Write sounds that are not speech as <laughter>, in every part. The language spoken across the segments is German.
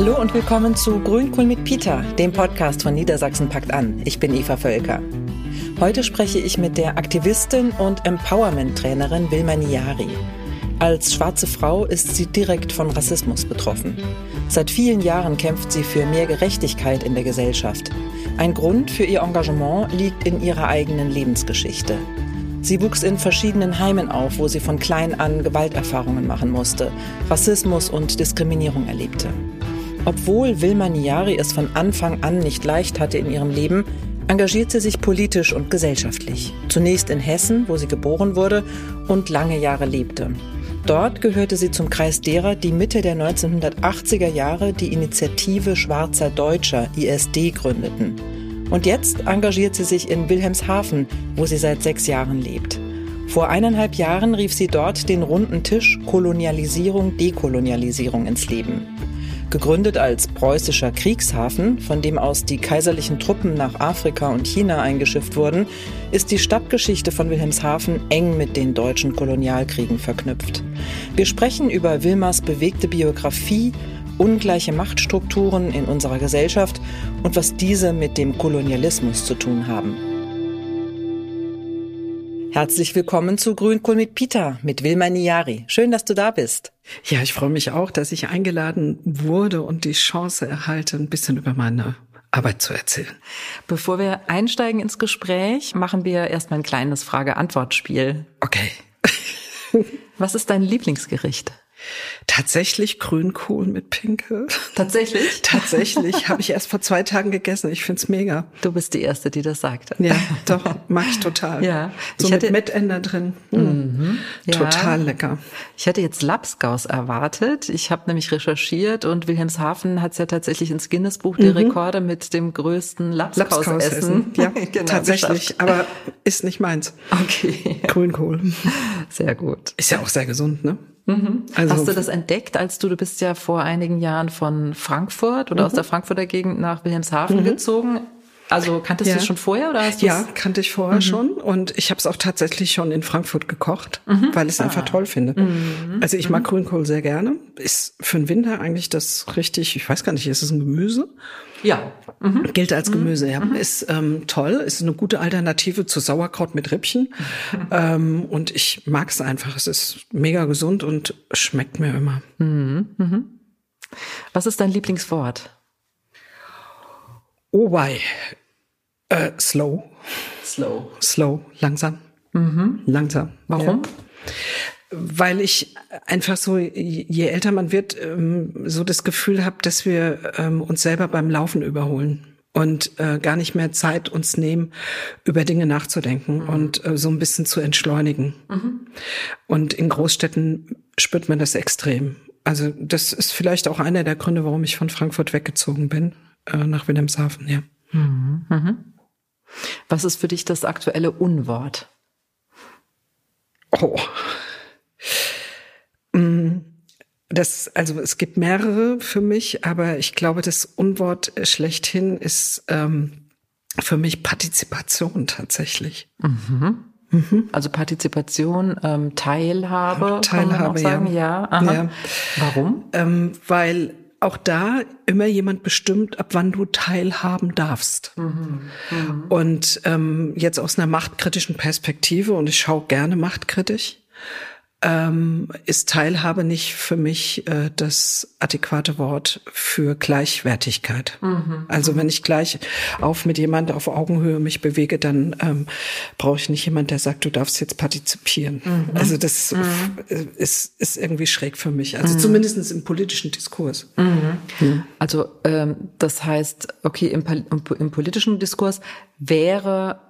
Hallo und willkommen zu Grünkohl mit Peter, dem Podcast von Niedersachsen packt an. Ich bin Eva Völker. Heute spreche ich mit der Aktivistin und Empowerment-Trainerin Wilma Niari. Als schwarze Frau ist sie direkt von Rassismus betroffen. Seit vielen Jahren kämpft sie für mehr Gerechtigkeit in der Gesellschaft. Ein Grund für ihr Engagement liegt in ihrer eigenen Lebensgeschichte. Sie wuchs in verschiedenen Heimen auf, wo sie von klein an Gewalterfahrungen machen musste, Rassismus und Diskriminierung erlebte. Obwohl Wilma Niari es von Anfang an nicht leicht hatte in ihrem Leben, engagiert sie sich politisch und gesellschaftlich. Zunächst in Hessen, wo sie geboren wurde und lange Jahre lebte. Dort gehörte sie zum Kreis derer, die Mitte der 1980er Jahre die Initiative Schwarzer Deutscher ISD gründeten. Und jetzt engagiert sie sich in Wilhelmshaven, wo sie seit sechs Jahren lebt. Vor eineinhalb Jahren rief sie dort den runden Tisch Kolonialisierung, Dekolonialisierung ins Leben. Gegründet als preußischer Kriegshafen, von dem aus die kaiserlichen Truppen nach Afrika und China eingeschifft wurden, ist die Stadtgeschichte von Wilhelmshaven eng mit den deutschen Kolonialkriegen verknüpft. Wir sprechen über Wilmers bewegte Biografie, ungleiche Machtstrukturen in unserer Gesellschaft und was diese mit dem Kolonialismus zu tun haben. Herzlich willkommen zu Grünkohl mit Peter mit Wilma Niari. Schön, dass du da bist. Ja, ich freue mich auch, dass ich eingeladen wurde und die Chance erhalte, ein bisschen über meine Arbeit zu erzählen. Bevor wir einsteigen ins Gespräch, machen wir erstmal ein kleines Frage-Antwort-Spiel. Okay. Was ist dein Lieblingsgericht? Tatsächlich Grünkohl mit Pinkel. Tatsächlich? <laughs> Tatsächlich. Habe ich erst vor zwei Tagen gegessen. Ich find's mega. Du bist die Erste, die das sagt. Ja, doch, mag ich total. <laughs> Ja. So ich mit hatte, Mettender drin. Mm. Mhm. Ja. Total lecker. Ich hätte jetzt Lapskaus erwartet. Ich habe nämlich recherchiert und Wilhelmshaven hat es ja tatsächlich ins Guinness-Buch der Rekorde mit dem größten Lapskausessen. Lapskausessen. <laughs> Ja, genau, tatsächlich. geschafft. Aber ist nicht meins. Okay, Grünkohl. sehr gut. Ist ja auch sehr gesund, ne? Also Hast du das entdeckt, als du, du bist ja vor einigen Jahren von Frankfurt oder aus der Frankfurter Gegend nach Wilhelmshaven gezogen? Also kanntest Ja. du es schon vorher oder hast du Ja, kannte ich vorher schon und ich habe es auch tatsächlich schon in Frankfurt gekocht, weil ich es einfach toll finde. Also ich mag Grünkohl sehr gerne. Ist für den Winter eigentlich das richtig, ich weiß gar nicht, ist es ein Gemüse? Ja. Gilt als Gemüse, ja. Ist ähm, toll, ist eine gute Alternative zu Sauerkraut mit Rippchen. <laughs> ähm, und ich mag es einfach. Es ist mega gesund und schmeckt mir immer. Was ist dein Lieblingswort? Oh wei. Äh, slow. Slow. Slow. Langsam. Langsam. Warum? weil ich einfach so, je älter man wird, ähm, so das Gefühl habe, dass wir ähm, uns selber beim Laufen überholen und äh, gar nicht mehr Zeit uns nehmen, über Dinge nachzudenken und äh, so ein bisschen zu entschleunigen. Und in Großstädten spürt man das extrem. Also das ist vielleicht auch einer der Gründe, warum ich von Frankfurt weggezogen bin, äh, nach Wilhelmshaven, ja. Was ist für dich das aktuelle Unwort? Oh. Mm, Das, also es gibt mehrere für mich, aber ich glaube, das Unwort schlechthin ist ähm, für mich Partizipation tatsächlich. Also Partizipation, ähm, Teilhabe, kann man auch Teilhabe, sagen, ja. Ja. Warum? Ähm, weil auch da immer jemand bestimmt, ab wann du teilhaben darfst. Und ähm, jetzt aus einer machtkritischen Perspektive, und ich schaue gerne machtkritisch, ähm, ist Teilhabe nicht für mich äh, das adäquate Wort für Gleichwertigkeit. Also wenn ich gleich auf mit jemand auf Augenhöhe mich bewege, dann ähm, brauche ich nicht jemand, der sagt, du darfst jetzt partizipieren. Also das äh, ist, ist irgendwie schräg für mich. Also zumindest im politischen Diskurs. Also ähm, das heißt, okay, im, im politischen Diskurs wäre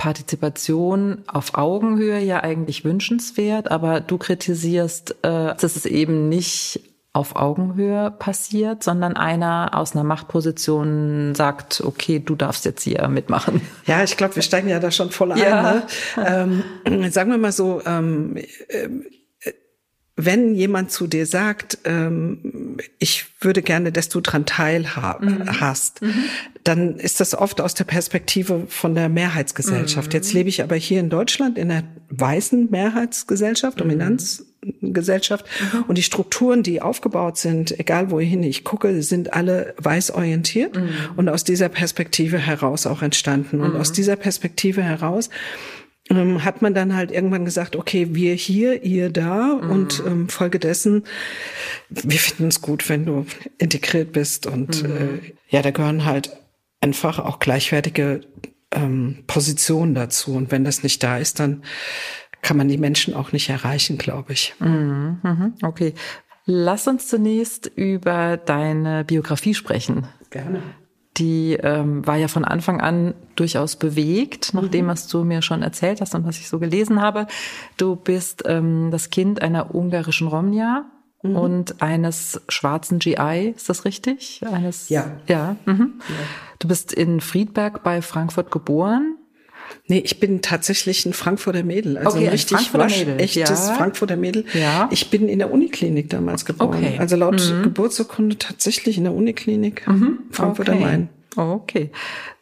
Partizipation auf Augenhöhe ja eigentlich wünschenswert, aber du kritisierst, äh, dass es eben nicht auf Augenhöhe passiert, sondern einer aus einer Machtposition sagt, okay, du darfst jetzt hier mitmachen. Ja, ich glaube, wir steigen ja da schon voll ein. Ja. Ne? Ähm, sagen wir mal so, ähm, ähm, wenn jemand zu dir sagt, ähm, ich würde gerne, dass du dran teilhaben hast, dann ist das oft aus der Perspektive von der Mehrheitsgesellschaft. Jetzt lebe ich aber hier in Deutschland in einer weißen Mehrheitsgesellschaft, Dominanz Gesellschaft. Mhm. Und die Strukturen, die aufgebaut sind, egal wohin ich gucke, sind alle weiß orientiert mhm. und aus dieser Perspektive heraus auch entstanden. Und mhm. aus dieser Perspektive heraus ähm, hat man dann halt irgendwann gesagt, okay, wir hier, ihr da mhm. und ähm, folgedessen, wir finden es gut, wenn du integriert bist und mhm. äh, ja, da gehören halt einfach auch gleichwertige ähm, Positionen dazu und wenn das nicht da ist, dann kann man die Menschen auch nicht erreichen, glaube ich. Mhm. mhm. Okay. Lass uns zunächst über deine Biografie sprechen. Gerne die ähm, war ja von Anfang an durchaus bewegt, nach dem, mhm. was du mir schon erzählt hast und was ich so gelesen habe. Du bist ähm, das Kind einer ungarischen Romnia mhm. und eines schwarzen GI, ist das richtig? Eines, ja. Ja, mhm. ja. Du bist in Friedberg bei Frankfurt geboren. Nee, ich bin tatsächlich ein Frankfurter Mädel. Also okay, ein richtig Frankfurter wasch, Mädel. echtes ja. Frankfurter Mädel. Ja. Ich bin in der Uniklinik damals geboren. Okay. Also laut mhm. Geburtsurkunde tatsächlich in der Uniklinik mhm. Frankfurter okay. Main. Okay.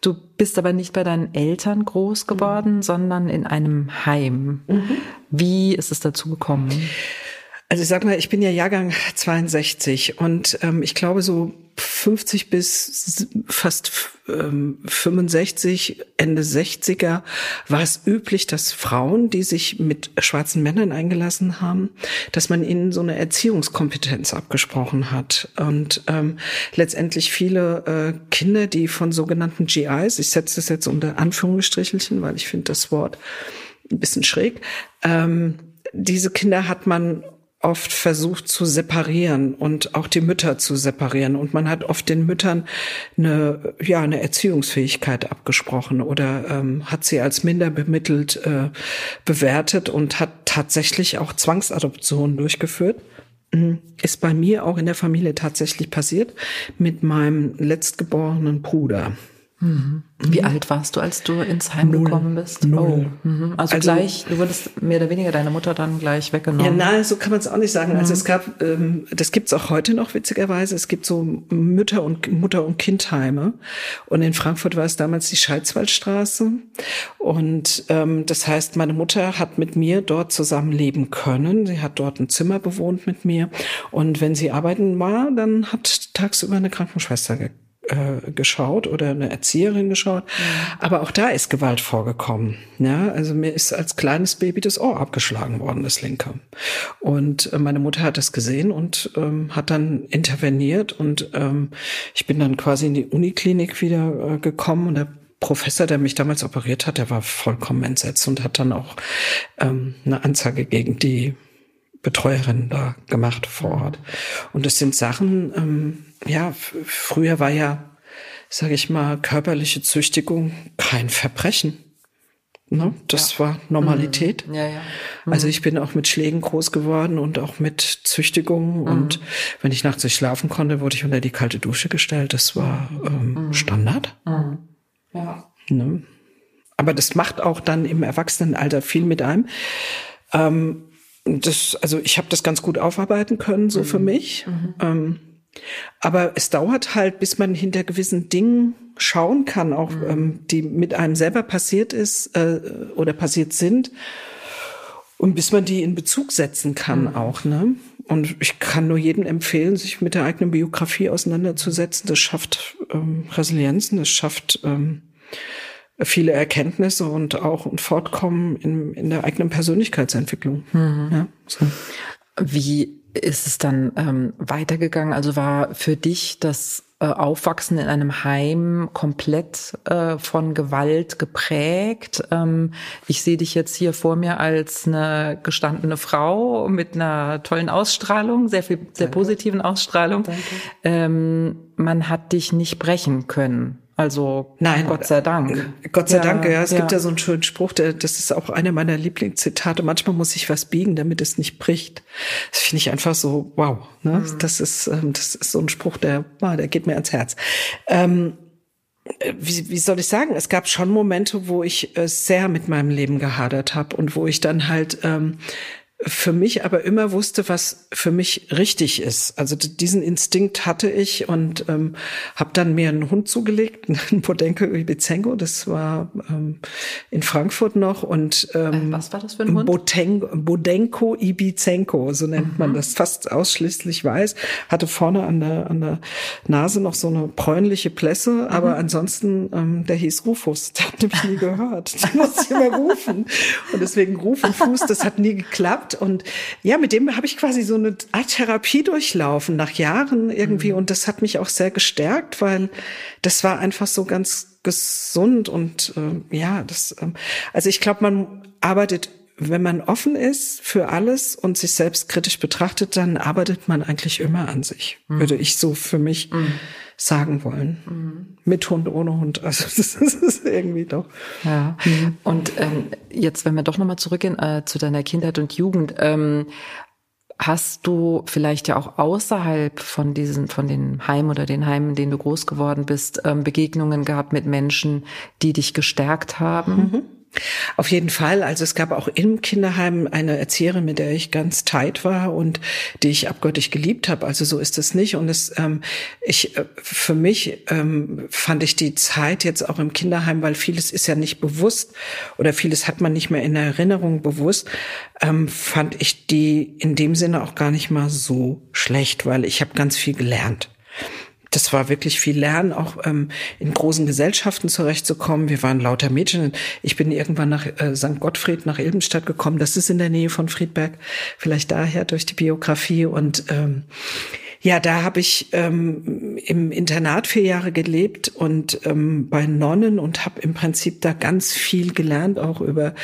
Du bist aber nicht bei deinen Eltern groß geworden, mhm. sondern in einem Heim. Mhm. Wie ist es dazu gekommen? Also ich sag mal, ich bin ja Jahrgang 62 und ähm, ich glaube so 50 bis fast ähm, 65, Ende 60er war es üblich, dass Frauen, die sich mit schwarzen Männern eingelassen haben, dass man ihnen so eine Erziehungskompetenz abgesprochen hat. Und ähm, letztendlich viele äh, Kinder, die von sogenannten GIs, ich setze das jetzt unter Anführungsstrichelchen, weil ich finde das Wort ein bisschen schräg, ähm, diese Kinder hat man oft versucht zu separieren und auch die Mütter zu separieren. Und man hat oft den Müttern eine, ja, eine Erziehungsfähigkeit abgesprochen oder ähm, hat sie als minder bemittelt äh, bewertet und hat tatsächlich auch Zwangsadoptionen durchgeführt. Mhm. Ist bei mir auch in der Familie tatsächlich passiert mit meinem letztgeborenen Bruder. Mhm. Wie alt warst du, als du ins Heim Null. gekommen bist? Null. Oh. Mhm. Also, also, gleich, du wurdest mehr oder weniger deine Mutter dann gleich weggenommen. Ja, nein, so kann man es auch nicht sagen. Also mhm. Also es gab, ähm, das gibt's auch heute noch witzigerweise. Es gibt so Mütter und Mutter und Kindheime. Und in Frankfurt war es damals die Scheizwaldstraße. Und ähm, das heißt, meine Mutter hat mit mir dort zusammen leben können. Sie hat dort ein Zimmer bewohnt mit mir. Und wenn sie arbeiten war, dann hat tagsüber eine Krankenschwester gekommen äh, geschaut oder eine Erzieherin geschaut. Mhm. Aber auch da ist Gewalt vorgekommen. Ja, also mir ist als kleines Baby das Ohr abgeschlagen worden, das linke. Und äh, meine Mutter hat das gesehen und ähm, hat dann interveniert und ähm, ich bin dann quasi in die Uniklinik wieder äh, gekommen und der Professor, der mich damals operiert hat, der war vollkommen entsetzt und hat dann auch ähm, eine Anzeige gegen die Betreuerin da gemacht vor Ort. Und das sind Sachen, ähm, ja, früher war ja, sage ich mal, körperliche Züchtigung kein Verbrechen. Ne? Das ja. war Normalität. Mhm. Ja, ja. Mhm. Also ich bin auch mit Schlägen groß geworden und auch mit Züchtigungen. Mhm. Und wenn ich nachts nicht schlafen konnte, wurde ich unter die kalte Dusche gestellt. Das war ähm, mhm. Standard. Mhm. Ja. Ne? Aber das macht auch dann im Erwachsenenalter viel mit einem. Ähm, das, also ich habe das ganz gut aufarbeiten können, so für mhm. mich. Ähm, aber es dauert halt, bis man hinter gewissen Dingen schauen kann, auch mhm. ähm, die mit einem selber passiert ist äh, oder passiert sind. Und bis man die in Bezug setzen kann mhm. auch, ne? Und ich kann nur jedem empfehlen, sich mit der eigenen Biografie auseinanderzusetzen. Das schafft ähm, Resilienzen, das schafft ähm, viele Erkenntnisse und auch ein Fortkommen in, in der eigenen Persönlichkeitsentwicklung. Mhm. Ja, so. Wie ist es dann ähm, weitergegangen? Also war für dich das äh, Aufwachsen in einem Heim komplett äh, von Gewalt geprägt? Ähm, ich sehe dich jetzt hier vor mir als eine gestandene Frau mit einer tollen Ausstrahlung, sehr viel, sehr Danke. positiven Ausstrahlung. Ähm, man hat dich nicht brechen können. Also Nein, Gott sei Dank. Gott sei ja, Dank, ja. Es ja. gibt ja so einen schönen Spruch, der, das ist auch einer meiner Lieblingszitate. Manchmal muss ich was biegen, damit es nicht bricht. Das finde ich einfach so, wow. Ne? Mhm. Das ist, ähm, das ist so ein Spruch, der, der geht mir ans Herz. Ähm, wie, wie soll ich sagen? Es gab schon Momente, wo ich äh, sehr mit meinem Leben gehadert habe und wo ich dann halt ähm, für mich aber immer wusste, was für mich richtig ist. Also diesen Instinkt hatte ich und ähm, habe dann mir einen Hund zugelegt, <laughs> einen Bodenko Ibizenko, das war ähm, in Frankfurt noch und ähm, äh, was war das für ein Hund? Boten Bodenko Ibizenko, so nennt mhm. man das, fast ausschließlich weiß, hatte vorne an der an der Nase noch so eine bräunliche Plässe, mhm. aber ansonsten ähm, der hieß Rufus, der hat nämlich nie gehört, <laughs> den musste ich immer rufen und deswegen Ruf und Fuß, das hat nie geklappt gehabt und ja, mit dem habe ich quasi so eine Art Therapie durchlaufen nach Jahren irgendwie mhm. und das hat mich auch sehr gestärkt, weil das war einfach so ganz gesund und äh, ja, das äh, also ich glaube, man arbeitet wenn man offen ist für alles und sich selbst kritisch betrachtet, dann arbeitet man eigentlich immer an sich, mhm. würde ich so für mich mhm. Sagen wollen. Mhm. Mit Hund, ohne Hund. Also <laughs> das ist irgendwie doch. Ja. Mhm. Und ähm, jetzt, wenn wir doch nochmal zurückgehen äh, zu deiner Kindheit und Jugend, ähm, Hast du vielleicht ja auch außerhalb von diesen, von den Heimen oder den Heimen, in denen du groß geworden bist, ähm, Begegnungen gehabt mit Menschen, die dich gestärkt haben? Mhm. Auf jeden Fall. Also es gab auch im Kinderheim eine Erzieherin, mit der ich ganz tight war und die ich abgöttisch geliebt habe. Also so ist es nicht. Und es, ähm, ich, äh, für mich ähm, fand ich die Zeit jetzt auch im Kinderheim, weil vieles ist ja nicht bewusst oder vieles hat man nicht mehr in Erinnerung bewusst, ähm, fand ich die in dem Sinne auch gar nicht mal so schlecht, weil ich habe ganz viel gelernt das war wirklich viel Lernen, auch ähm, in großen Gesellschaften zurechtzukommen. Wir waren lauter Mädchen. Ich bin irgendwann nach äh, St. Gottfried, nach Ilbenstadt gekommen. Das ist in der Nähe von Friedberg, vielleicht daher durch die Biografie. Und ähm, ja, da habe ich ähm, im Internat vier Jahre gelebt und ähm, bei Nonnen und habe im Prinzip da ganz viel gelernt, auch über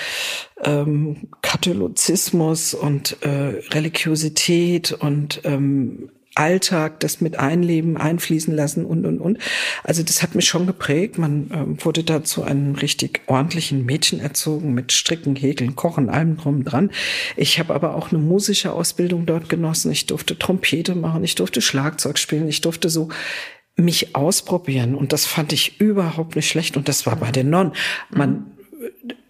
ähm, Katholizismus und äh, Religiosität und ähm, Alltag, das mit einleben, einfließen lassen und, und, und. Also das hat mich schon geprägt. Man äh, wurde da zu einem richtig ordentlichen Mädchen erzogen mit Stricken, Häkeln, Kochen, allem drum dran. Ich habe aber auch eine musische Ausbildung dort genossen. Ich durfte Trompete machen, ich durfte Schlagzeug spielen, ich durfte so mich ausprobieren. Und das fand ich überhaupt nicht schlecht. Und das war bei den Nonnen. Man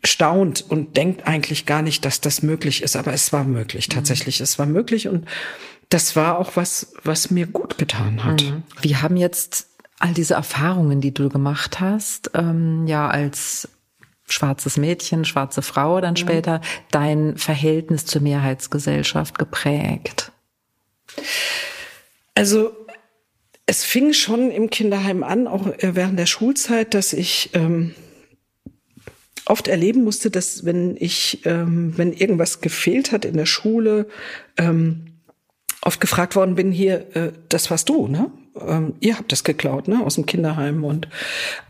staunt und denkt eigentlich gar nicht, dass das möglich ist. Aber es war möglich, tatsächlich. Es war möglich und das war auch was, was mir gut getan hat. Mhm. Wie haben jetzt all diese Erfahrungen, die du gemacht hast, ähm, ja als schwarzes Mädchen, schwarze Frau dann später, dein Verhältnis zur Mehrheitsgesellschaft geprägt? Also es fing schon im Kinderheim an, auch äh, während der Schulzeit, dass ich ähm, oft erleben musste, dass wenn ich, ähm, wenn irgendwas gefehlt hat in der Schule, ähm, oft gefragt worden bin, hier, äh, das warst du, ne? Ähm, ihr habt das geklaut, ne? Aus dem Kinderheim. Und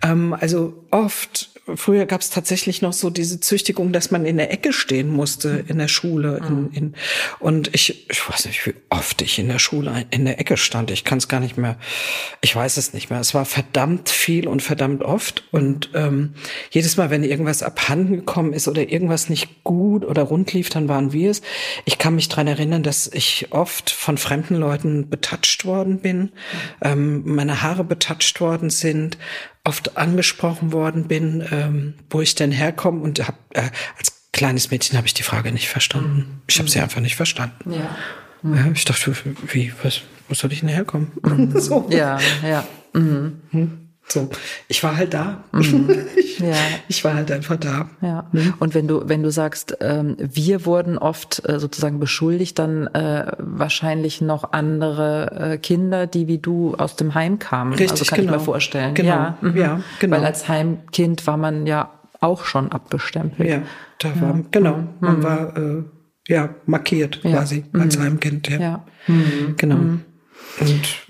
ähm, also oft früher gab es tatsächlich noch so diese Züchtigung, dass man in der Ecke stehen musste in der Schule. In, mhm. in, und ich, ich weiß nicht, wie oft ich in der Schule in der Ecke stand. Ich kann es gar nicht mehr, ich weiß es nicht mehr. Es war verdammt viel und verdammt oft. Und ähm, jedes Mal, wenn irgendwas abhanden gekommen ist oder irgendwas nicht gut oder rund lief, dann waren wir es. Ich kann mich dran erinnern, dass ich oft von fremden Leuten betatscht worden bin, mhm. Ähm, meine Haare betatscht worden sind oft angesprochen worden bin, ähm, wo ich denn herkomme und hab, äh, als kleines Mädchen habe ich die Frage nicht verstanden. Mhm. Ich habe sie einfach nicht verstanden. Ja. Mhm. ja. Ich dachte, wie, was, wo soll ich denn herkommen? Mhm. <laughs> so. Ja, ja. Mhm. So, ich war halt da. Mhm. <laughs> ich, ja. ich war halt einfach da. Ja. Mhm. Und wenn du wenn du sagst, ähm, wir wurden oft äh, sozusagen beschuldigt, dann äh, wahrscheinlich noch andere äh, Kinder, die wie du aus dem Heim kamen. Richtig, also kann genau. ich mir vorstellen. Genau. Ja, mhm. ja, genau. Weil als Heimkind war man ja auch schon abbestempelt. Ja, da ja. war genau. Mhm. Man war äh, ja markiert quasi als mhm. Heimkind. Ja. Mhm. genau. Und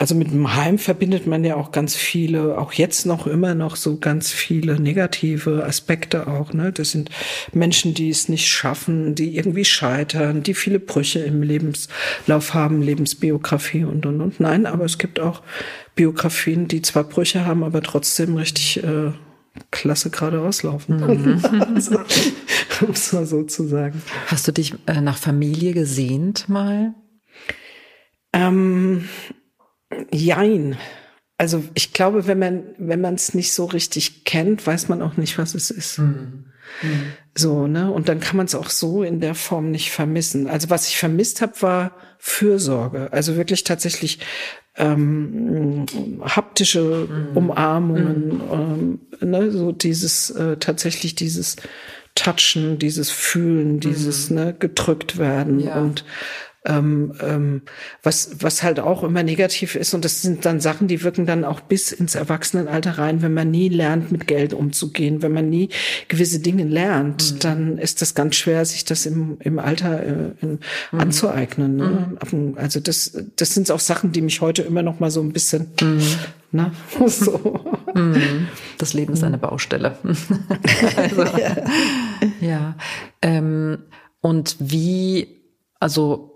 also mit dem Heim verbindet man ja auch ganz viele, auch jetzt noch immer noch so ganz viele negative Aspekte auch. Ne? Das sind Menschen, die es nicht schaffen, die irgendwie scheitern, die viele Brüche im Lebenslauf haben, Lebensbiografie und und und. Nein, aber es gibt auch Biografien, die zwar Brüche haben, aber trotzdem richtig äh, klasse geradeaus laufen. Mhm. also, <laughs> um es mal so zu sagen. Hast du dich äh, nach Familie gesehnt mal? Ähm, Jein. Also ich glaube, wenn man wenn man es nicht so richtig kennt, weiß man auch nicht, was es ist. Mhm. Mhm. So, ne? Und dann kann man es auch so in der Form nicht vermissen. Also was ich vermisst habe, war Fürsorge. Also wirklich tatsächlich ähm, haptische mhm. Umarmungen, mhm. ähm, ne? so dieses äh, tatsächlich dieses Touchen, dieses Fühlen, dieses mhm. ne, gedrückt werden ja. und ähm, ähm, was, was halt auch immer negativ ist. Und das sind dann Sachen, die wirken dann auch bis ins Erwachsenenalter rein. Wenn man nie lernt, mit Geld umzugehen, wenn man nie gewisse Dinge lernt, mhm. dann ist das ganz schwer, sich das im, im Alter äh, in, mhm. anzueignen. Ne? Mhm. Also das, das sind auch Sachen, die mich heute immer noch mal so ein bisschen, mhm. ne? <laughs> so. Mhm. Das Leben ist eine Baustelle. also, <laughs> ja. <laughs> ja. Ähm, und wie, also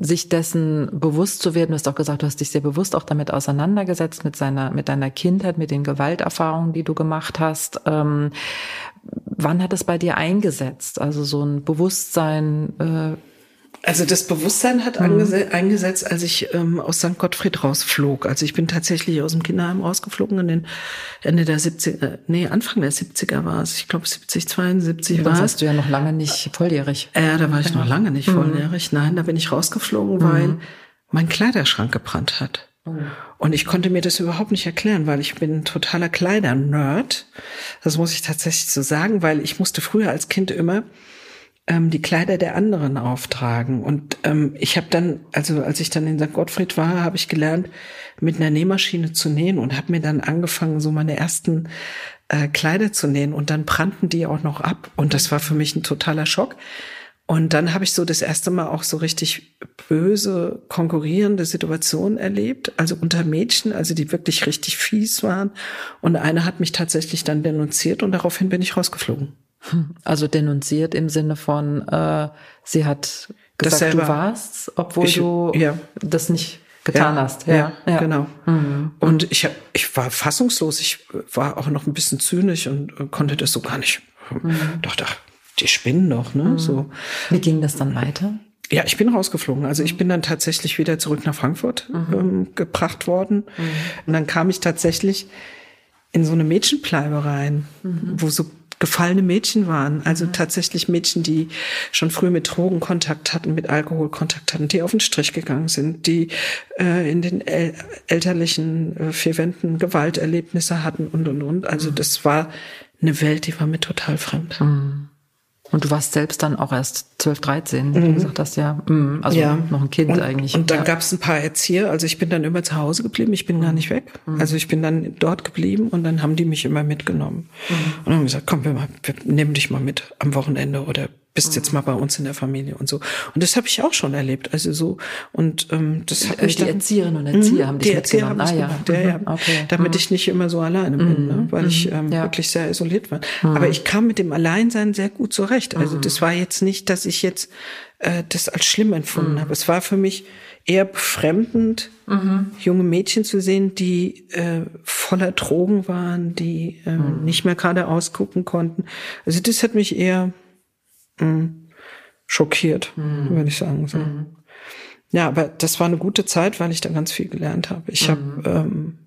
sich dessen bewusst zu werden, du hast auch gesagt, du hast dich sehr bewusst auch damit auseinandergesetzt, mit seiner, mit deiner Kindheit, mit den Gewalterfahrungen, die du gemacht hast. Ähm, wann hat es bei dir eingesetzt? Also so ein Bewusstsein, äh, also das Bewusstsein hat mhm. eingesetzt, als ich ähm, aus St. Gottfried rausflog. Also ich bin tatsächlich aus dem Kinderheim rausgeflogen in den Ende der 70er, äh, nee, Anfang der 70er war es. Ich glaube 70, 72 war es. warst du ja noch lange nicht volljährig. Äh, da war ich noch lange nicht mhm. volljährig. Nein, da bin ich rausgeflogen, mhm. weil mein Kleiderschrank gebrannt hat. Oh. Und ich konnte mir das überhaupt nicht erklären, weil ich bin ein totaler Kleidernerd. Das muss ich tatsächlich so sagen, weil ich musste früher als Kind immer ähm, die Kleider der anderen auftragen. Und ähm, ich habe dann, also als ich dann in St. Gottfried war, habe ich gelernt, mit einer Nähmaschine zu nähen und habe mir dann angefangen, so meine ersten äh, Kleider zu nähen. Und dann brannten die auch noch ab. Und das war für mich ein totaler Schock. Und dann habe ich so das erste Mal auch so richtig böse, konkurrierende Situationen erlebt, also unter Mädchen, also die wirklich richtig fies waren. Und eine hat mich tatsächlich dann denunziert und daraufhin bin ich rausgeflogen. Also denunziert im Sinne von, äh, sie hat gesagt, selber, du warst, obwohl ich, du ja. das nicht getan ja, hast. Ja, ja. genau. Mhm. Und ich, ich war fassungslos, ich war auch noch ein bisschen zynisch und konnte das so gar nicht. Mhm. Dachte, ach, die spinnen doch, ne? Mhm. So. Wie ging das dann weiter? Ja, ich bin rausgeflogen. Also ich bin dann tatsächlich wieder zurück nach Frankfurt mhm. ähm, gebracht worden. Mhm. Und dann kam ich tatsächlich in so eine Mädchenbleibe rein, mhm. wo so gefallene Mädchen waren. Also mhm. tatsächlich Mädchen, die schon früh mit Drogen Kontakt hatten, mit Alkohol Kontakt hatten, die auf den Strich gegangen sind, die äh, in den el elterlichen äh, vier Wänden Gewalterlebnisse hatten und, und, und. Also mhm. das war eine Welt, die war mir total fremd. Mhm. Und du warst selbst dann auch erst 12, 13, wie mhm. du gesagt hast, ja. Mhm. Also ja. noch ein Kind und, eigentlich. Und dann ja. gab es ein paar Erzieher. Also ich bin dann immer zu Hause geblieben, ich bin mhm. gar nicht weg. Mhm. Also ich bin dann dort geblieben und dann haben die mich immer mitgenommen. Mhm. Und haben gesagt, komm, wir, mal, wir nehmen dich mal mit am Wochenende oder bist jetzt mhm. mal bei uns in der Familie und so. Und das habe ich auch schon erlebt. Also so und ähm, das hat mich die dann, Erzieherinnen und Erzieher haben dich die Erzieher haben ah, ja. Gemacht, ja, ja. Okay. Damit mhm. ich nicht immer so alleine bin, ne? weil ich ähm, ja. wirklich sehr isoliert war. Aber ich kam mit dem Alleinsein sehr gut zurecht. Also das war jetzt nicht, dass ich jetzt äh, das als schlimm empfunden habe. Es war für mich eher befremdend, mhm. junge Mädchen zu sehen, die äh, voller Drogen waren, die äh, mhm. nicht mehr gerade ausgucken konnten. Also das hat mich eher Mhm. schockiert, mhm. würde ich sagen. So. Mhm. Ja, aber das war eine gute Zeit, weil ich da ganz viel gelernt habe. Ich habe mhm. ähm,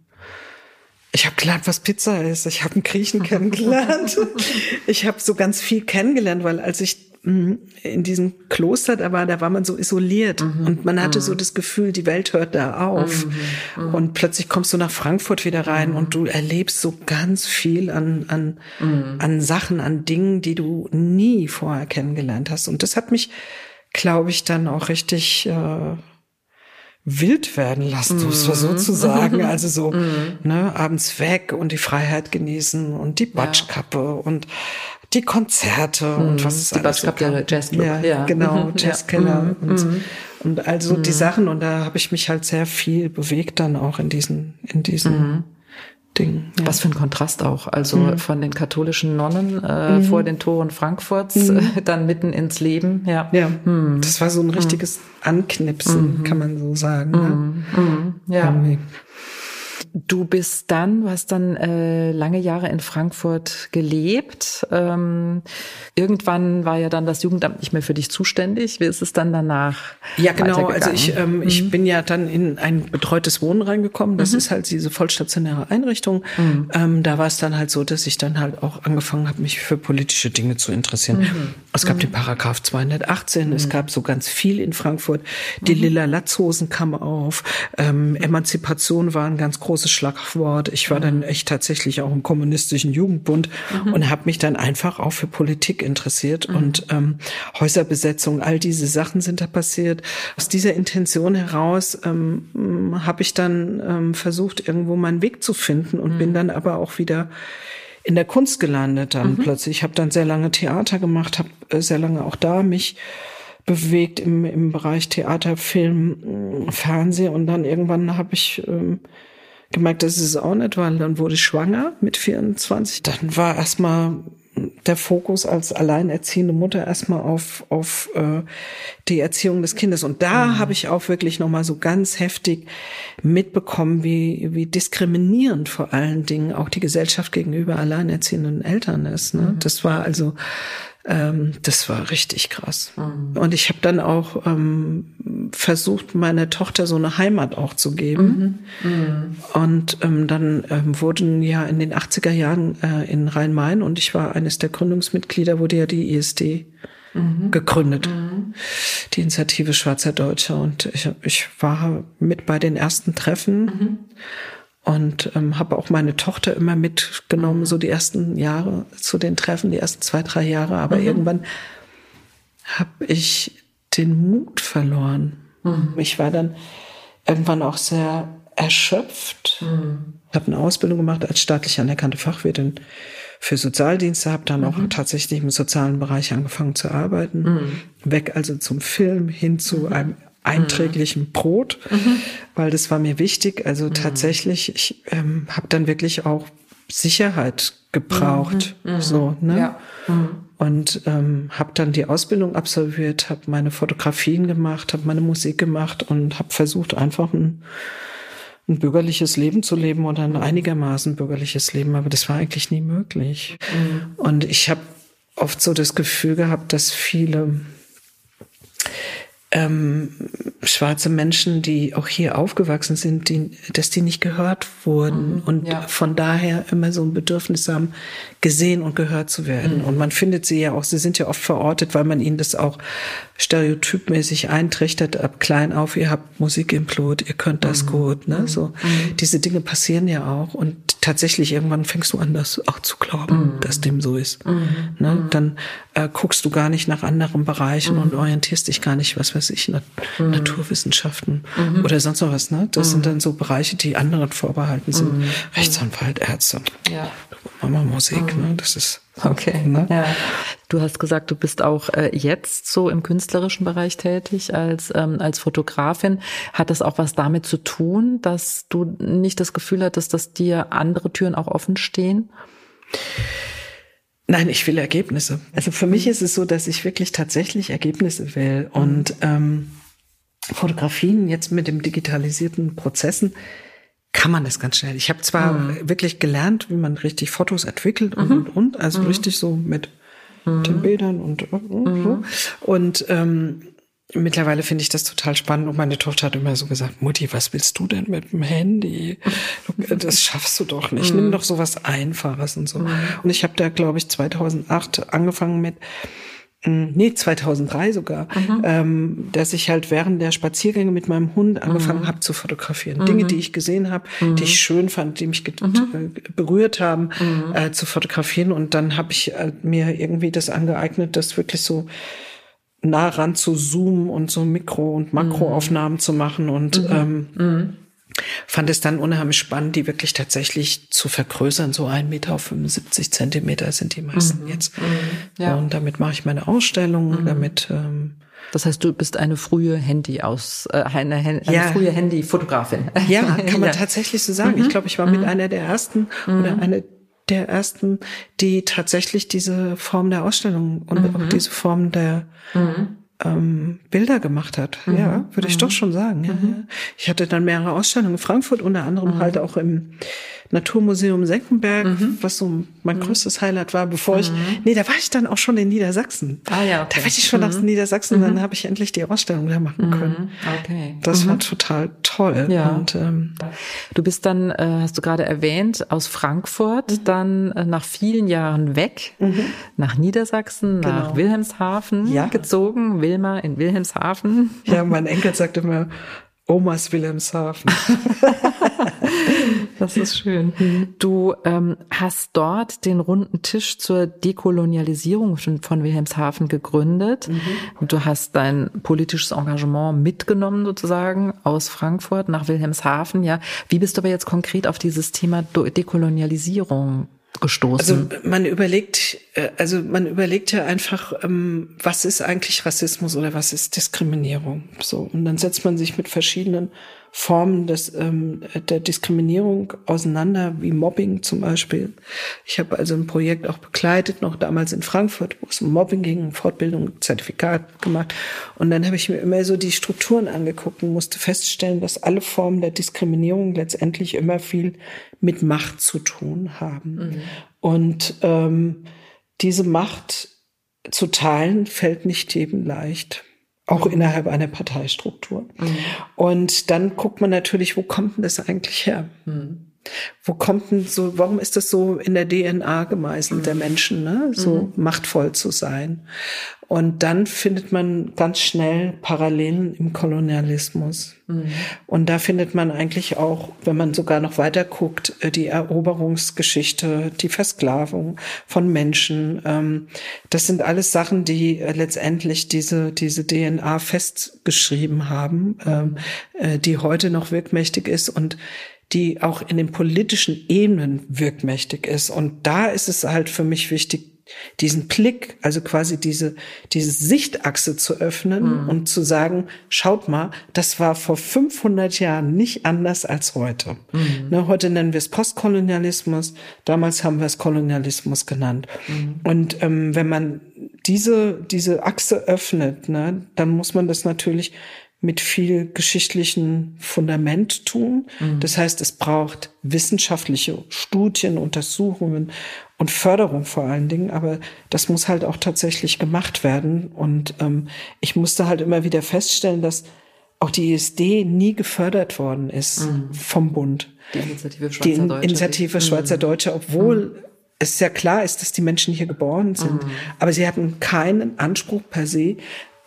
ich habe gelernt, was Pizza ist. Ich habe einen Griechen kennengelernt. <laughs> ich habe so ganz viel kennengelernt, weil als ich. In diesem Kloster da war, da war man so isoliert mhm. und man hatte mhm. so das Gefühl, die Welt hört da auf. Mhm. mhm. Und plötzlich kommst du nach Frankfurt wieder rein und du erlebst so ganz viel an, an, an Sachen, an Dingen, die du nie vorher kennengelernt hast. Und das hat mich, glaube ich, dann auch richtig äh, wild werden lassen, mhm. so zu sagen. <laughs> Also so, mhm. ne, abends weg und die Freiheit genießen und die Batschkappe ja. und die Konzerte mhm. und was ist die alles. Die ja Jazzclub. Ja, ja, genau, Jazzkeller ja. und, mhm. und also die mhm. Sachen und da habe ich mich halt sehr viel bewegt dann auch in diesen, in diesen mhm. Dingen. Ja. Was für ein Kontrast auch. Also mhm. von den katholischen Nonnen äh, mhm. vor den Toren Frankfurts mhm. äh, <laughs> dann mitten ins Leben. Ja, ja. Mhm. das war so ein richtiges Anknipsen, kann man so sagen. Ne? Ja. Du bist dann, du hast dann äh, lange Jahre in Frankfurt gelebt. Ähm, irgendwann war ja dann das Jugendamt nicht mehr für dich zuständig. Wie ist es dann danach? Ja, genau. Also ich, ähm, mhm. ich bin ja dann in ein betreutes Wohnen reingekommen. Das mhm. ist halt diese vollstationäre Einrichtung. Mhm. Ähm, da war es dann halt so, dass ich dann halt auch angefangen habe, mich für politische Dinge zu interessieren. Mhm. Es gab den Paragraph 218. Es gab so ganz viel in Frankfurt. Die Lilla Latzhosen kam auf. Ähm, Emanzipation war ein ganz großes Schlagwort. Ich war dann echt tatsächlich auch im kommunistischen Jugendbund mhm. und habe mich dann einfach auch für Politik interessiert. Mhm. Und ähm, Häuserbesetzung, all diese Sachen sind da passiert. Aus dieser Intention heraus ähm, habe ich dann ähm, versucht, irgendwo meinen Weg zu finden und mhm. bin dann aber auch wieder in der Kunst gelandet dann mhm. plötzlich. Ich habe dann sehr lange Theater gemacht, habe äh, sehr lange auch da mich bewegt im, im Bereich Theater, Film, Fernsehen und dann irgendwann habe ich ähm, gemerkt, das ist auch nicht, weil dann wurde ich schwanger mit 24. Dann war erstmal der Fokus als alleinerziehende Mutter erstmal auf, auf äh, die Erziehung des Kindes. Und da mhm. habe ich auch wirklich nochmal so ganz heftig mitbekommen, wie, wie diskriminierend vor allen Dingen auch die Gesellschaft gegenüber alleinerziehenden Eltern ist. Ne? Mhm. Das war also ähm, das war richtig krass. Mhm. Und ich habe dann auch ähm, versucht, meiner Tochter so eine Heimat auch zu geben. Mhm. Mhm. Und ähm, dann ähm, wurden ja in den 80er Jahren äh, in Rhein-Main und ich war eines der Gründungsmitglieder, wurde ja die ISD mhm. gegründet. Mhm. Die Initiative Schwarzer Deutscher. Und ich, ich war mit bei den ersten Treffen mhm und ähm, habe auch meine Tochter immer mitgenommen, so die ersten Jahre zu den Treffen, die ersten zwei, drei Jahre. Aber mhm. irgendwann habe ich den Mut verloren. Mhm. Ich war dann irgendwann auch sehr erschöpft. Mhm. habe eine Ausbildung gemacht als staatlich anerkannte Fachwirtin für Sozialdienste, habe dann auch mhm. tatsächlich im sozialen Bereich angefangen zu arbeiten. Mhm. Weg also zum Film hin zu mhm. einem einträglichem mhm. Brot, mhm. weil das war mir wichtig. Also mhm. tatsächlich, ich ähm, habe dann wirklich auch Sicherheit gebraucht, mhm. mhm. so ne. Ja. Und ähm, habe dann die Ausbildung absolviert, habe meine Fotografien gemacht, habe meine Musik gemacht und habe versucht einfach ein, ein bürgerliches Leben zu leben oder ein einigermaßen bürgerliches Leben, aber das war eigentlich nie möglich. Und ich habe oft so das Gefühl gehabt, dass viele ähm, schwarze Menschen, die auch hier aufgewachsen sind, die, dass die nicht gehört wurden mhm, und ja. von daher immer so ein Bedürfnis haben, gesehen und gehört zu werden. Mhm. Und man findet sie ja auch, sie sind ja oft verortet, weil man ihnen das auch stereotypmäßig eintrichtert, ab klein auf, ihr habt Musik im Blut, ihr könnt das mhm. gut, ne, so. Mhm. Diese Dinge passieren ja auch und tatsächlich irgendwann fängst du an, das auch zu glauben, mhm. dass dem so ist, mhm. ne, mhm. dann äh, guckst du gar nicht nach anderen Bereichen und orientierst dich gar nicht, was weiß ich, Nat Naturwissenschaften oder sonst noch was, ne, das sind dann so Bereiche, die anderen vorbehalten sind, Rechtsanwalt, Ärzte, ja. Mama Musik, ne, das ist Okay. Ne? Ja. Du hast gesagt, du bist auch äh, jetzt so im künstlerischen Bereich tätig als, ähm, als Fotografin. Hat das auch was damit zu tun, dass du nicht das Gefühl hattest, dass dir andere Türen auch offen stehen? Nein, ich will Ergebnisse. Also für mich ist es so, dass ich wirklich tatsächlich Ergebnisse will. Mhm. Und ähm, Fotografien jetzt mit dem digitalisierten Prozessen kann man das ganz schnell. Ich habe zwar mhm. wirklich gelernt, wie man richtig Fotos entwickelt und mhm. und, und also mhm. richtig so mit mhm. den Bildern und, und so. Mhm. Und ähm, mittlerweile finde ich das total spannend und meine Tochter hat immer so gesagt, Mutti, was willst du denn mit dem Handy? Das schaffst du doch nicht. Nimm mhm. doch sowas Einfaches und so. Und ich habe da, glaube ich, 2008 angefangen mit hm, nee, 2003 sogar, mhm. ähm, dass ich halt während der Spaziergänge mit meinem Hund angefangen mhm. habe zu fotografieren. Mhm. Dinge, die ich gesehen habe, die mhm. ich schön fand, die mich mhm. äh, berührt haben, mhm. äh, zu fotografieren. Und dann habe ich äh, mir irgendwie das angeeignet, das wirklich so nah ran zu zoomen und so Mikro- und Makroaufnahmen zu machen und ähm, fand es dann unheimlich spannend, die wirklich tatsächlich zu vergrößern. So ein Meter auf 75 Zentimeter sind die meisten mhm. jetzt. Mhm. Ja. Und damit mache ich meine Ausstellungen, mhm. damit. Ähm, das heißt, du bist eine frühe Handy aus, äh, eine, eine ja. frühe Handy-Fotografin. Ja, kann man <laughs> ja. tatsächlich so sagen. Ich mhm. glaube, ich war mit mhm. einer der ersten oder mhm. eine der ersten, die tatsächlich diese Form der Ausstellung und auch diese Form der ähm, Bilder gemacht hat. Mhm. Ja, würde ich mhm. doch schon sagen. Ja, mhm. ja. Ich hatte dann mehrere Ausstellungen in Frankfurt, unter anderem mhm. halt auch im Naturmuseum Senckenberg, mhm. was so mein mhm. größtes Highlight war, bevor ich, nee, da war ich dann auch schon in Niedersachsen. Ah ja, okay. Da war ich schon aus Niedersachsen, dann habe ich endlich die Ausstellung da machen können. Okay. Das war total toll. Ja. Und, ähm, du bist dann, äh, hast du gerade erwähnt, aus Frankfurt dann äh, nach vielen Jahren weg, nach Niedersachsen, genau. nach Wilhelmshaven ja. gezogen, Wilma in Wilhelmshaven. Ja, mein Enkel sagt immer, Omas Wilhelmshaven. <laughs> <laughs> das ist schön. Du ähm, hast dort den runden Tisch zur Dekolonialisierung von Wilhelmshaven gegründet. Mhm. Du hast dein politisches Engagement mitgenommen sozusagen aus Frankfurt nach Wilhelmshaven. Ja, wie bist du aber jetzt konkret auf dieses Thema Dekolonialisierung gestoßen? Also man überlegt, äh, also man überlegt ja einfach, ähm, was ist eigentlich Rassismus oder was ist Diskriminierung? So und dann setzt man sich mit verschiedenen Formen des, ähm, der Diskriminierung auseinander, wie Mobbing zum Beispiel. Ich habe also ein Projekt auch begleitet, noch damals in Frankfurt, wo es um Mobbing ging, Fortbildung, Zertifikat gemacht. Und dann habe ich mir immer so die Strukturen angeguckt und musste feststellen, dass alle Formen der Diskriminierung letztendlich immer viel mit Macht zu tun haben. Mhm. Und ähm, diese Macht zu teilen, fällt nicht jedem leicht auch innerhalb einer Parteistruktur. Mhm. Und dann guckt man natürlich, wo kommt denn das eigentlich her? Mhm. Wo kommt denn so, warum ist das so in der DNA gemeißelt der mhm. Menschen, ne? so mhm. machtvoll zu sein? Und dann findet man ganz schnell Parallelen im Kolonialismus. Mhm. Und da findet man eigentlich auch, wenn man sogar noch weiter guckt, äh, die Eroberungsgeschichte, die Versklavung von Menschen. Ähm, das sind alles Sachen, die äh, letztendlich diese, diese DNA festgeschrieben haben, ähm, äh, die heute noch wirkmächtig ist und die auch in den politischen Ebenen wirkmächtig ist. Und da ist es halt für mich wichtig, diesen Blick, also quasi diese, diese Sichtachse zu öffnen mhm. und zu sagen, schaut mal, das war vor 500 Jahren nicht anders als heute. Mhm. Ne, heute nennen wir es Postkolonialismus, damals haben wir es Kolonialismus genannt. Mhm. Und ähm, wenn man diese, diese Achse öffnet, ne, dann muss man das natürlich mit viel geschichtlichen Fundament tun. Mhm. Das heißt, es braucht wissenschaftliche Studien, Untersuchungen und Förderung vor allen Dingen. Aber das muss halt auch tatsächlich gemacht werden. Und ähm, ich musste halt immer wieder feststellen, dass auch die ISD nie gefördert worden ist mhm. vom Bund. Die Initiative Schweizer die Deutsche. Initiative Schweizer mhm. Deutsche, obwohl mhm. es sehr klar ist, dass die Menschen hier geboren sind. Mhm. Aber sie hatten keinen Anspruch per se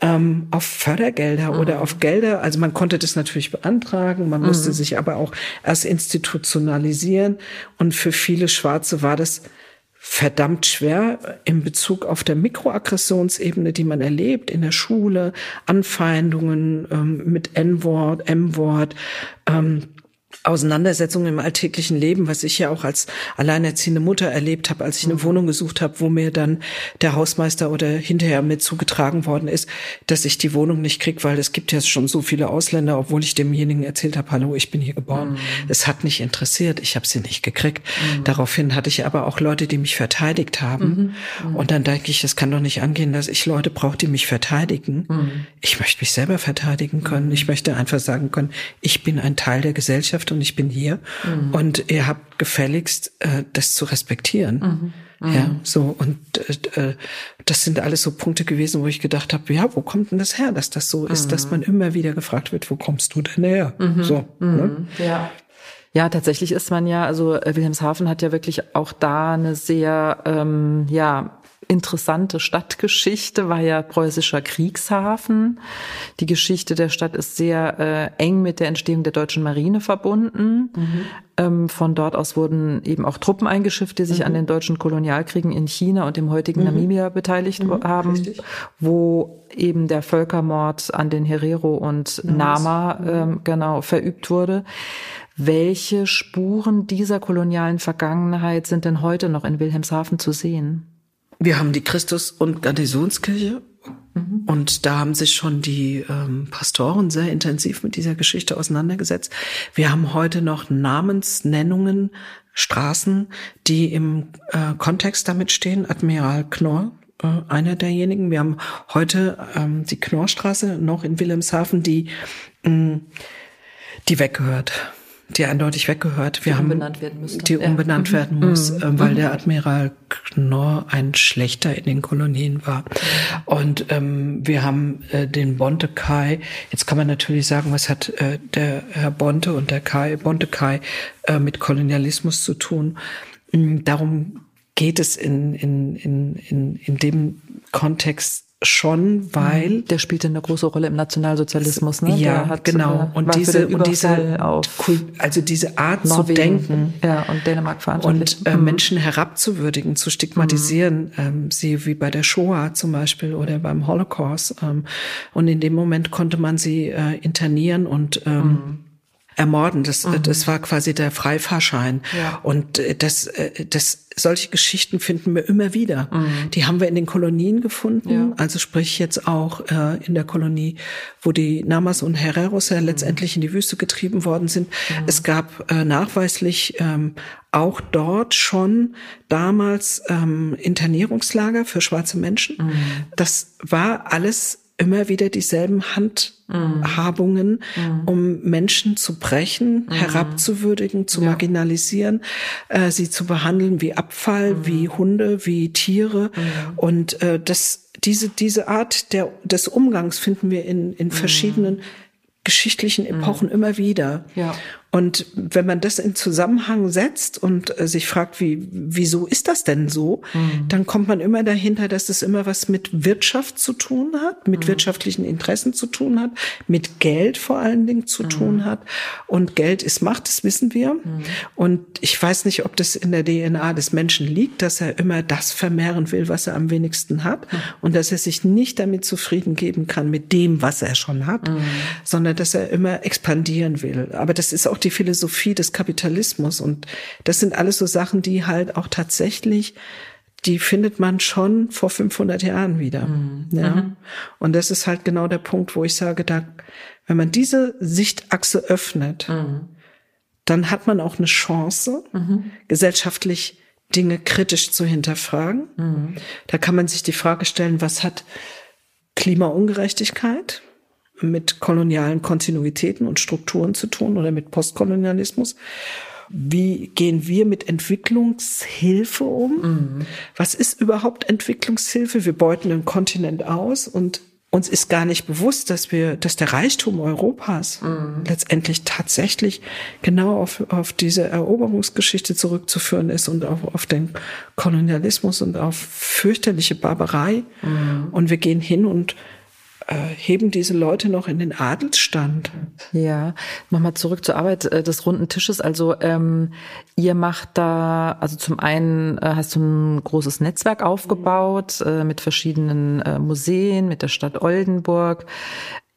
ähm, auf Fördergelder mhm. oder auf Gelder. Also man konnte das natürlich beantragen, man musste mhm. sich aber auch erst institutionalisieren. Und für viele Schwarze war das verdammt schwer in Bezug auf der Mikroaggressionsebene, die man erlebt in der Schule, Anfeindungen ähm, mit N-Wort, M-Wort, ähm, Auseinandersetzungen im alltäglichen Leben, was ich ja auch als alleinerziehende Mutter erlebt habe, als ich eine mhm. Wohnung gesucht habe, wo mir dann der Hausmeister oder hinterher mit zugetragen worden ist, dass ich die Wohnung nicht krieg, weil es gibt ja schon so viele Ausländer, obwohl ich demjenigen erzählt habe, hallo, ich bin hier geboren. Mhm. Es hat nicht interessiert, ich habe sie nicht gekriegt. Mhm. Daraufhin hatte ich aber auch Leute, die mich verteidigt haben. Mhm. Mhm. Und dann denke ich, es kann doch nicht angehen, dass ich Leute brauche, die mich verteidigen. Mhm. Ich möchte mich selber verteidigen können. Ich möchte einfach sagen können, ich bin ein Teil der Gesellschaft und ich bin hier mhm. und ihr habt gefälligst äh, das zu respektieren. Mhm. Mhm. Ja, so und äh, äh, das sind alles so Punkte gewesen, wo ich gedacht habe, ja, wo kommt denn das her, dass das so ist, dass mhm. man immer wieder gefragt wird, wo kommst du denn her? Mhm. So, ne? ja. Ja, tatsächlich ist man ja, also äh, Wilhelmshaven hat ja wirklich auch da eine sehr, ähm, ja, interessante Stadtgeschichte, war ja preußischer Kriegshafen. Die Geschichte der Stadt ist sehr äh, eng mit der Entstehung der deutschen Marine verbunden. Mhm. Ähm, von dort aus wurden eben auch Truppen eingeschifft, die sich mhm. an den deutschen Kolonialkriegen in China und dem heutigen mhm. Namibia beteiligt mhm. haben, Richtig. wo eben der Völkermord an den Herero und Nama mhm. ähm, genau verübt wurde. Welche Spuren dieser kolonialen Vergangenheit sind denn heute noch in Wilhelmshaven zu sehen? Wir haben die Christus- und Garnisonskirche mhm. und da haben sich schon die ähm, Pastoren sehr intensiv mit dieser Geschichte auseinandergesetzt. Wir haben heute noch Namensnennungen, Straßen, die im äh, Kontext damit stehen. Admiral Knorr äh, einer derjenigen. Wir haben heute ähm, die Knorrstraße noch in Wilhelmshaven, die, mh, mm, die weggehört die eindeutig weggehört. Wir die haben, umbenannt werden müsste. Die umbenannt ja. werden mhm. muss, mhm. weil der Admiral Knorr ein Schlechter in den Kolonien war. Und ähm, wir haben äh, den Bonte Kai. Jetzt kann man natürlich sagen, was hat äh, der Herr Bonte und der Kai, Bonte Kai äh, mit Kolonialismus zu tun? Ähm, darum geht es in, in, in, in, in dem Kontext schon, weil mhm. der spielte eine große Rolle im Nationalsozialismus, ne? Ja, genau. Und diese und diese also diese Art Norwegen, zu denken, ja, und Dänemark verantwortlich und äh, mhm. Menschen herabzuwürdigen, zu stigmatisieren, mhm. ähm, sie wie bei der Shoah zum Beispiel oder beim Holocaust. Ähm, und in dem Moment konnte man sie äh, internieren und ähm, mhm ermorden. Das, mhm. das war quasi der Freifahrschein. Ja. Und äh, das, äh, das, solche Geschichten finden wir immer wieder. Mhm. Die haben wir in den Kolonien gefunden. Ja. Also sprich jetzt auch äh, in der Kolonie, wo die Namas und Herreros ja mhm. letztendlich in die Wüste getrieben worden sind. Mhm. Es gab äh, nachweislich ähm, auch dort schon damals ähm, Internierungslager für schwarze Menschen. Mhm. Das war alles immer wieder dieselben Handhabungen, mhm. um Menschen zu brechen, mhm. herabzuwürdigen, zu ja. marginalisieren, äh, sie zu behandeln wie Abfall, mhm. wie Hunde, wie Tiere. Mhm. Und äh, das, diese, diese Art der, des Umgangs finden wir in, in mhm. verschiedenen geschichtlichen Epochen mhm. immer wieder. Ja. Und wenn man das in Zusammenhang setzt und äh, sich fragt, wie, wieso ist das denn so, mhm. dann kommt man immer dahinter, dass es immer was mit Wirtschaft zu tun hat, mit mhm. wirtschaftlichen Interessen zu tun hat, mit Geld vor allen Dingen zu mhm. tun hat. Und Geld ist Macht, das wissen wir. Mhm. Und ich weiß nicht, ob das in der DNA des Menschen liegt, dass er immer das vermehren will, was er am wenigsten hat. Mhm. Und dass er sich nicht damit zufrieden geben kann mit dem, was er schon hat, mhm. sondern dass er immer expandieren will. Aber das ist auch die Philosophie des Kapitalismus. Und das sind alles so Sachen, die halt auch tatsächlich die findet man schon vor 500 Jahren wieder. Mhm. Ja. Mhm. Und das ist halt genau der Punkt, wo ich sage, da, wenn man diese Sichtachse öffnet, mhm. dann hat man auch eine Chance, mhm. gesellschaftlich Dinge kritisch zu hinterfragen. Mhm. Da kann man sich die Frage stellen, was hat Klimaungerechtigkeit? Mit kolonialen Kontinuitäten und Strukturen zu tun oder mit Postkolonialismus. Wie gehen wir mit Entwicklungshilfe um? Mhm. Was ist überhaupt Entwicklungshilfe? Wir beuten den Kontinent aus und uns ist gar nicht bewusst, dass wir, dass der Reichtum Europas mhm. letztendlich tatsächlich genau auf, auf diese Eroberungsgeschichte zurückzuführen ist und auch auf den Kolonialismus und auf fürchterliche Barbarei. Mhm. Und wir gehen hin und heben diese Leute noch in den Adelsstand. Ja, nochmal zurück zur Arbeit äh, des runden Tisches. Also ähm, ihr macht da, also zum einen äh, hast du ein großes Netzwerk aufgebaut äh, mit verschiedenen äh, Museen, mit der Stadt Oldenburg.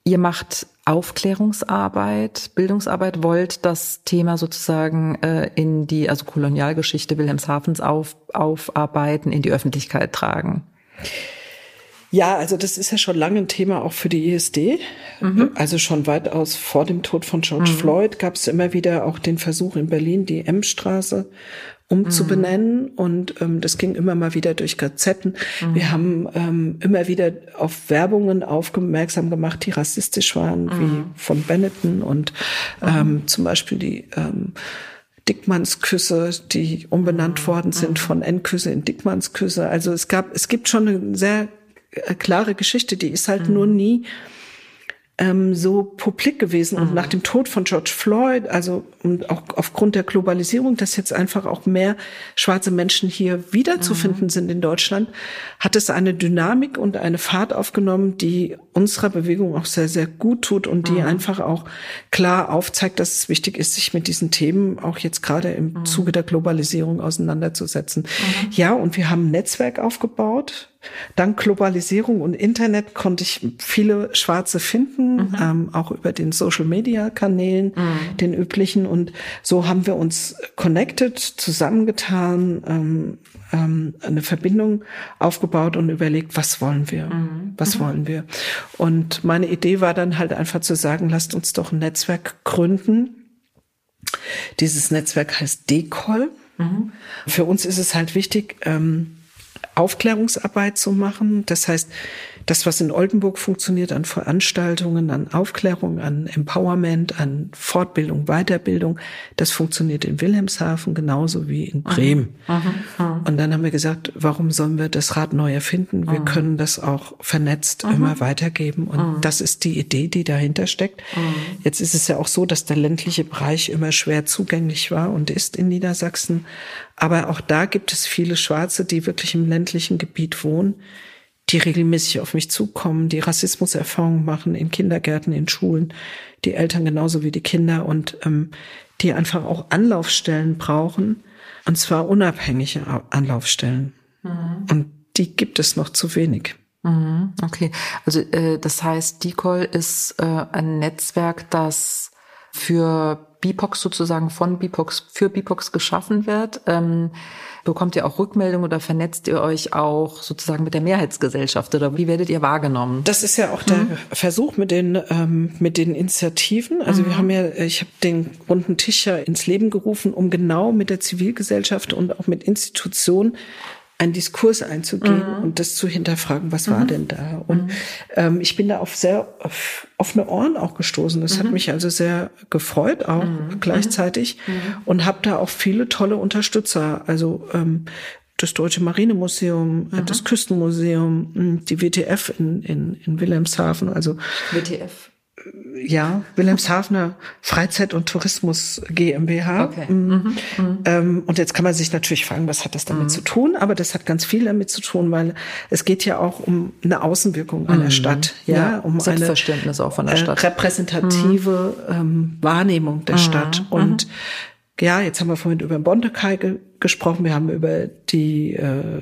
Ihr macht Aufklärungsarbeit, Bildungsarbeit, wollt das Thema sozusagen äh, in die, also Kolonialgeschichte Wilhelmshavens auf, aufarbeiten, in die Öffentlichkeit tragen. Ja, also das ist ja schon lange ein Thema auch für die ISD. Mhm. Also schon weitaus vor dem Tod von George mhm. Floyd gab es immer wieder auch den Versuch in Berlin, die M-Straße umzubenennen. Mhm. Und ähm, das ging immer mal wieder durch Gazetten. Mhm. Wir haben ähm, immer wieder auf Werbungen aufmerksam gemacht, die rassistisch waren, wie mhm. von Benetton und mhm. ähm, zum Beispiel die ähm, Dickmannsküsse, die umbenannt worden sind von Endküsse in Dickmannsküsse. Also es gab, es gibt schon eine sehr klare Geschichte, die ist halt mhm. nur nie ähm, so publik gewesen. Und mhm. nach dem Tod von George Floyd, also und auch aufgrund der Globalisierung, dass jetzt einfach auch mehr schwarze Menschen hier wiederzufinden mhm. sind in Deutschland, hat es eine Dynamik und eine Fahrt aufgenommen, die unserer Bewegung auch sehr, sehr gut tut und die mhm. einfach auch klar aufzeigt, dass es wichtig ist, sich mit diesen Themen auch jetzt gerade im mhm. Zuge der Globalisierung auseinanderzusetzen. Mhm. Ja, und wir haben ein Netzwerk aufgebaut Dank Globalisierung und Internet konnte ich viele Schwarze finden, mhm. ähm, auch über den Social-Media-Kanälen, mhm. den üblichen. Und so haben wir uns connected, zusammengetan, ähm, ähm, eine Verbindung aufgebaut und überlegt, was wollen wir? Mhm. Was mhm. wollen wir? Und meine Idee war dann halt einfach zu sagen, lasst uns doch ein Netzwerk gründen. Dieses Netzwerk heißt Decol. Mhm. Für uns ist es halt wichtig, ähm, Aufklärungsarbeit zu machen. Das heißt, das, was in Oldenburg funktioniert an Veranstaltungen, an Aufklärung, an Empowerment, an Fortbildung, Weiterbildung, das funktioniert in Wilhelmshaven genauso wie in Bremen. Mhm. Mhm. Und dann haben wir gesagt, warum sollen wir das Rad neu erfinden? Wir mhm. können das auch vernetzt immer weitergeben. Und das ist die Idee, die dahinter steckt. Jetzt ist es ja auch so, dass der ländliche Bereich immer schwer zugänglich war und ist in Niedersachsen. Aber auch da gibt es viele Schwarze, die wirklich im ländlichen Gebiet wohnen, die regelmäßig auf mich zukommen, die Rassismuserfahrungen machen in Kindergärten, in Schulen, die Eltern genauso wie die Kinder und ähm, die einfach auch Anlaufstellen brauchen, und zwar unabhängige Anlaufstellen. Mhm. Und die gibt es noch zu wenig. Mhm. Okay, also äh, das heißt, DICOL ist äh, ein Netzwerk, das für BIPOX sozusagen von BIPOX für BIPOX geschaffen wird. Ähm, bekommt ihr auch Rückmeldungen oder vernetzt ihr euch auch sozusagen mit der Mehrheitsgesellschaft oder wie werdet ihr wahrgenommen? Das ist ja auch der mhm. Versuch mit den ähm, mit den Initiativen. Also mhm. wir haben ja, ich habe den runden Tisch ja ins Leben gerufen, um genau mit der Zivilgesellschaft und auch mit Institutionen einen Diskurs einzugehen mhm. und das zu hinterfragen, was mhm. war denn da? Und mhm. ähm, ich bin da auf sehr auf offene Ohren auch gestoßen. Das hat mhm. mich also sehr gefreut, auch mhm. gleichzeitig und habe da auch viele tolle Unterstützer. Also ähm, das Deutsche Marinemuseum, das Küstenmuseum, die WTF in, in, in Wilhelmshaven, also WTF ja, Wilhelmshavener Freizeit- und Tourismus GmbH. Okay. Mhm. Mhm. mhm. Ähm, und jetzt kann man sich natürlich fragen, was hat das damit mhm. zu tun? Aber das hat ganz viel damit zu tun, weil es geht ja auch um eine Außenwirkung einer mhm. Stadt, ja, ja um Selbstverständnis eine auch von der Stadt. Äh, repräsentative ähm, Wahrnehmung der Stadt. Und ja, jetzt haben wir vorhin über Bontekai ge gesprochen, wir haben über die äh,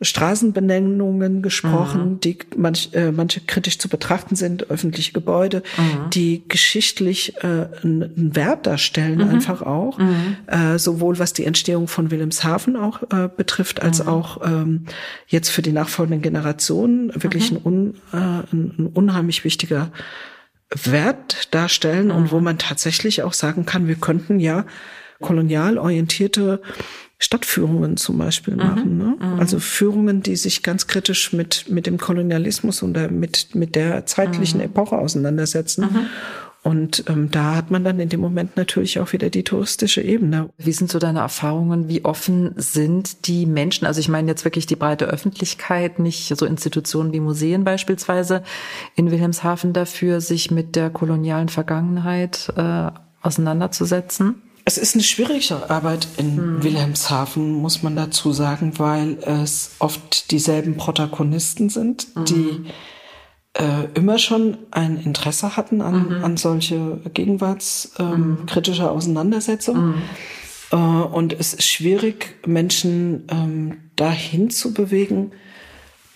Straßenbenennungen gesprochen, mhm. die manch, äh, manche kritisch zu betrachten sind, öffentliche Gebäude, mhm. die geschichtlich äh, einen Wert darstellen, mhm. einfach auch, mhm. äh, sowohl was die Entstehung von Wilhelmshaven auch äh, betrifft, als mhm. auch ähm, jetzt für die nachfolgenden Generationen wirklich mhm. ein, un, äh, ein, ein unheimlich wichtiger Wert darstellen und wo man tatsächlich auch sagen kann, wir könnten ja kolonial orientierte Stadtführungen zum Beispiel mhm. machen. Ne? Mhm. Also Führungen, die sich ganz kritisch mit, mit dem Kolonialismus und mit, mit der zeitlichen mhm. Epoche auseinandersetzen. Mhm. Und ähm, da hat man dann in dem Moment natürlich auch wieder die touristische Ebene. Wie sind so deine Erfahrungen? Wie offen sind die Menschen? Also ich meine jetzt wirklich die breite Öffentlichkeit, nicht so Institutionen wie Museen beispielsweise in Wilhelmshaven dafür, sich mit der kolonialen Vergangenheit äh, auseinanderzusetzen? Es ist eine schwierige Arbeit in hm. Wilhelmshaven, muss man dazu sagen, weil es oft dieselben Protagonisten sind, mhm. die äh, immer schon ein Interesse hatten an, mhm. an solche gegenwartskritische ähm, mhm. Auseinandersetzungen. Mhm. Äh, und es ist schwierig, Menschen ähm, dahin zu bewegen,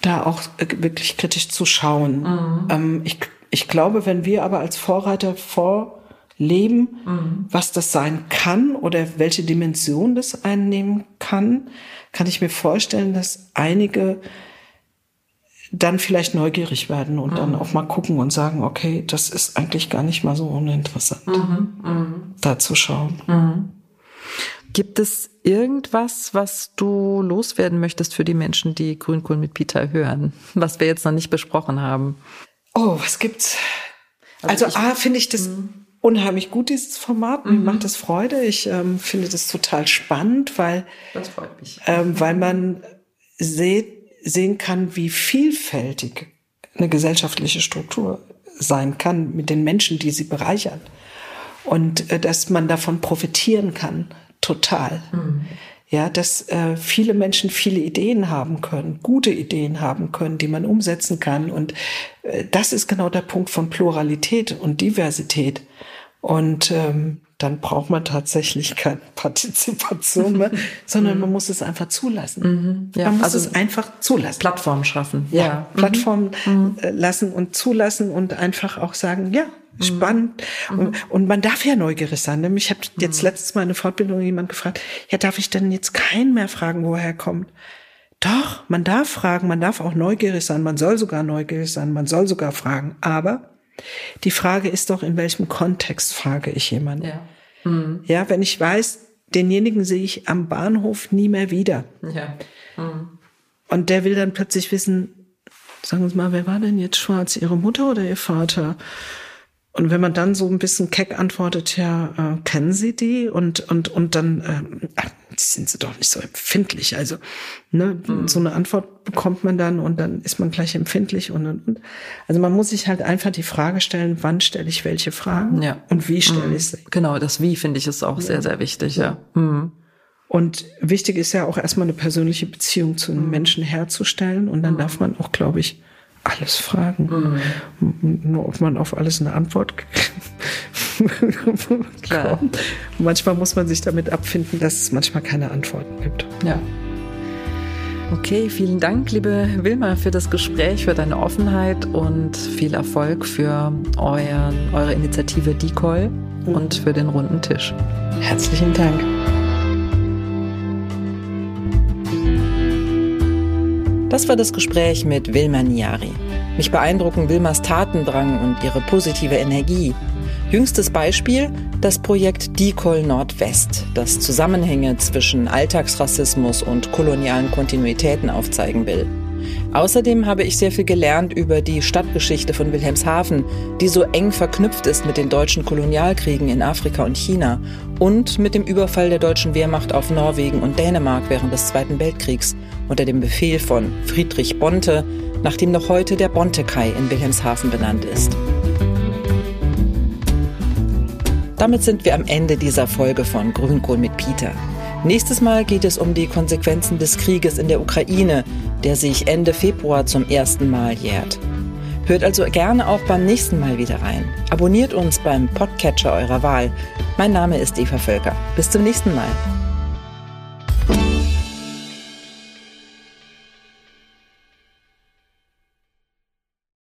da auch äh, wirklich kritisch zu schauen. Mhm. Ähm, ich, ich glaube, wenn wir aber als Vorreiter vor leben, mhm. was das sein kann oder welche Dimension das einnehmen kann, kann ich mir vorstellen, dass einige dann vielleicht neugierig werden und mhm. dann auch mal gucken und sagen, okay, das ist eigentlich gar nicht mal so uninteressant, mhm. mhm. da zu schauen. Mhm. Gibt es irgendwas, was du loswerden möchtest für die Menschen, die Grünkohl mit Peter hören, was wir jetzt noch nicht besprochen haben? Oh, was gibt's? Also, also A, finde ich das mhm unheimlich gut, dieses Format. Mir mhm. macht das Freude. Ich ähm, finde das total spannend, weil, das freut mich. Ähm, weil man seht, sehen kann, wie vielfältig eine gesellschaftliche Struktur sein kann mit den Menschen, die sie bereichern. Und äh, dass man davon profitieren kann, total. Mhm. Ja, dass äh, viele Menschen viele Ideen haben können, gute Ideen haben können, die man umsetzen kann. Und äh, das ist genau der Punkt von Pluralität und Diversität. Und ähm, dann braucht man tatsächlich keine <laughs> Partizipation mehr, sondern man muss es einfach zulassen. Mhm, ja. Man muss also es einfach zulassen. Plattform schaffen. Ja, ja. Plattform mhm. Äh, lassen und zulassen und einfach auch sagen, ja, mhm. spannend. Mhm. Und, und, man darf ja neugierig sein. Ich habe jetzt mhm. letztes Mal eine Fortbildung jemand gefragt, ja, darf ich denn jetzt keinen mehr fragen, woher er kommt? Doch, man darf fragen, man darf auch neugierig sein, man soll sogar neugierig sein, man soll sogar fragen. Aber die Frage ist doch, in welchem Kontext frage ich jemanden? Ja. Mhm. ja, wenn ich weiß, denjenigen sehe ich am Bahnhof nie mehr wieder. Ja. Mhm. Und der will dann plötzlich wissen, sagen Sie mal, wer war denn jetzt schwarz, Ihre Mutter oder Ihr Vater? Und wenn man dann so ein bisschen keck antwortet, ja, äh, kennen Sie die? Und, und, und dann, ähm, ach, sind sie doch nicht so empfindlich. Also, ne, mhm. so eine Antwort bekommt man dann und dann ist man gleich empfindlich und, und, und. Also man muss sich halt einfach die Frage stellen, wann stelle ich welche Fragen ja. und wie stelle mhm. ich sie. Genau, das Wie finde ich ist auch ja. sehr, sehr wichtig, ja. Mhm. Und wichtig ist ja auch erstmal eine persönliche Beziehung zu einem mhm. Menschen herzustellen und dann mhm. darf man auch, glaube ich, alles fragen. Mhm. Nur ob man auf alles eine Antwort <laughs> bekommt. Manchmal muss man sich damit abfinden, dass es manchmal keine Antworten gibt. Ja. Okay, vielen Dank, liebe Wilma, für das Gespräch, für deine Offenheit und viel Erfolg für euren, eure Initiative Decoy mhm. und für den runden Tisch. Herzlichen Dank. Das war das Gespräch mit Wilma Niari. Mich beeindrucken Wilmas Tatendrang und ihre positive Energie. Jüngstes Beispiel das Projekt Dicol Nordwest, das Zusammenhänge zwischen Alltagsrassismus und kolonialen Kontinuitäten aufzeigen will. Außerdem habe ich sehr viel gelernt über die Stadtgeschichte von Wilhelmshaven, die so eng verknüpft ist mit den deutschen Kolonialkriegen in Afrika und China und mit dem Überfall der deutschen Wehrmacht auf Norwegen und Dänemark während des Zweiten Weltkriegs unter dem Befehl von Friedrich Bonte, nach dem noch heute der Bonte-Kai in Wilhelmshaven benannt ist. Damit sind wir am Ende dieser Folge von Grünkohl mit Peter. Nächstes Mal geht es um die Konsequenzen des Krieges in der Ukraine, der sich Ende Februar zum ersten Mal jährt. Hört also gerne auch beim nächsten Mal wieder rein. Abonniert uns beim Podcatcher eurer Wahl. Mein Name ist Eva Völker. Bis zum nächsten Mal.